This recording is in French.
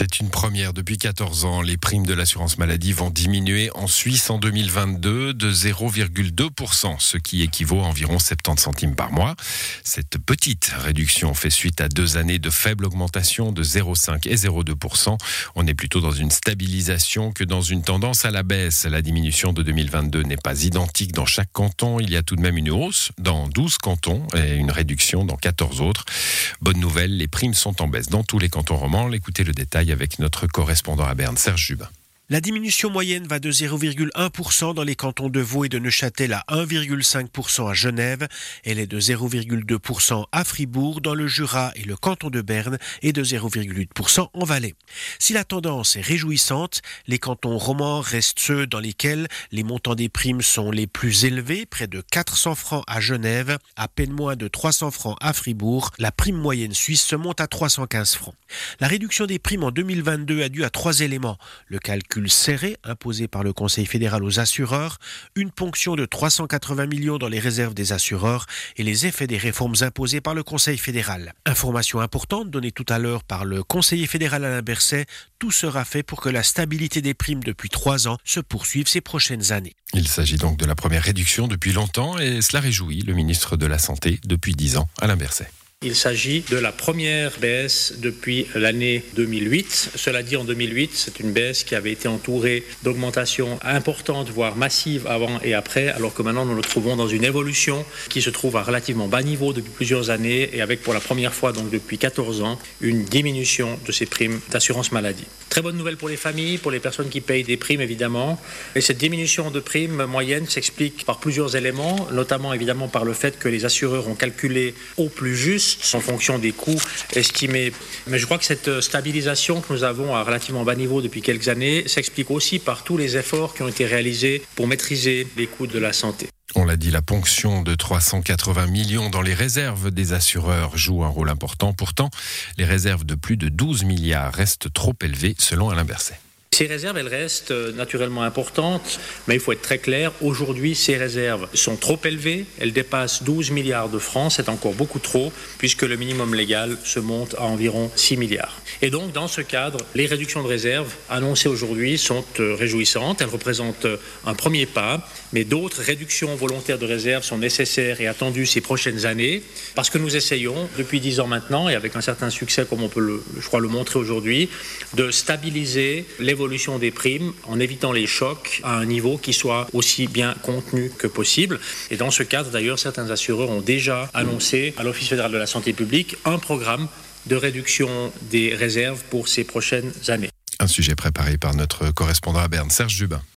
C'est une première depuis 14 ans. Les primes de l'assurance maladie vont diminuer en Suisse en 2022 de 0,2%, ce qui équivaut à environ 70 centimes par mois. Cette petite réduction fait suite à deux années de faible augmentation de 0,5 et 0,2%. On est plutôt dans une stabilisation que dans une tendance à la baisse. La diminution de 2022 n'est pas identique dans chaque canton. Il y a tout de même une hausse dans 12 cantons et une réduction dans 14 autres. Bonne nouvelle, les primes sont en baisse dans tous les cantons romans. Écoutez le détail avec notre correspondant à Berne, Serge Jubin. La diminution moyenne va de 0,1% dans les cantons de Vaud et de Neuchâtel à 1,5% à Genève. Elle est de 0,2% à Fribourg, dans le Jura et le canton de Berne, et de 0,8% en Valais. Si la tendance est réjouissante, les cantons romans restent ceux dans lesquels les montants des primes sont les plus élevés, près de 400 francs à Genève, à peine moins de 300 francs à Fribourg. La prime moyenne suisse se monte à 315 francs. La réduction des primes en 2022 a dû à trois éléments. Le serré imposé par le Conseil fédéral aux assureurs, une ponction de 380 millions dans les réserves des assureurs et les effets des réformes imposées par le Conseil fédéral. Information importante donnée tout à l'heure par le conseiller fédéral Alain Berset, tout sera fait pour que la stabilité des primes depuis trois ans se poursuive ces prochaines années. Il s'agit donc de la première réduction depuis longtemps et cela réjouit le ministre de la Santé depuis dix ans, Alain Berset. Il s'agit de la première baisse depuis l'année 2008. Cela dit, en 2008, c'est une baisse qui avait été entourée d'augmentations importantes, voire massives avant et après, alors que maintenant nous nous trouvons dans une évolution qui se trouve à relativement bas niveau depuis plusieurs années et avec pour la première fois, donc depuis 14 ans, une diminution de ces primes d'assurance maladie. Très bonne nouvelle pour les familles, pour les personnes qui payent des primes évidemment. Et cette diminution de primes moyenne s'explique par plusieurs éléments, notamment évidemment par le fait que les assureurs ont calculé au plus juste en fonction des coûts estimés. Mais je crois que cette stabilisation que nous avons à relativement bas niveau depuis quelques années s'explique aussi par tous les efforts qui ont été réalisés pour maîtriser les coûts de la santé. On l'a dit, la ponction de 380 millions dans les réserves des assureurs joue un rôle important. Pourtant, les réserves de plus de 12 milliards restent trop élevées selon Alain Berset. Ces réserves, elles restent euh, naturellement importantes, mais il faut être très clair. Aujourd'hui, ces réserves sont trop élevées. Elles dépassent 12 milliards de francs. C'est encore beaucoup trop, puisque le minimum légal se monte à environ 6 milliards. Et donc, dans ce cadre, les réductions de réserves annoncées aujourd'hui sont euh, réjouissantes. Elles représentent euh, un premier pas, mais d'autres réductions volontaires de réserves sont nécessaires et attendues ces prochaines années, parce que nous essayons, depuis 10 ans maintenant, et avec un certain succès, comme on peut, le, je crois, le montrer aujourd'hui, de stabiliser des primes en évitant les chocs à un niveau qui soit aussi bien contenu que possible. Et dans ce cadre, d'ailleurs, certains assureurs ont déjà annoncé à l'Office fédéral de la santé publique un programme de réduction des réserves pour ces prochaines années. Un sujet préparé par notre correspondant à Berne, Serge Jubin.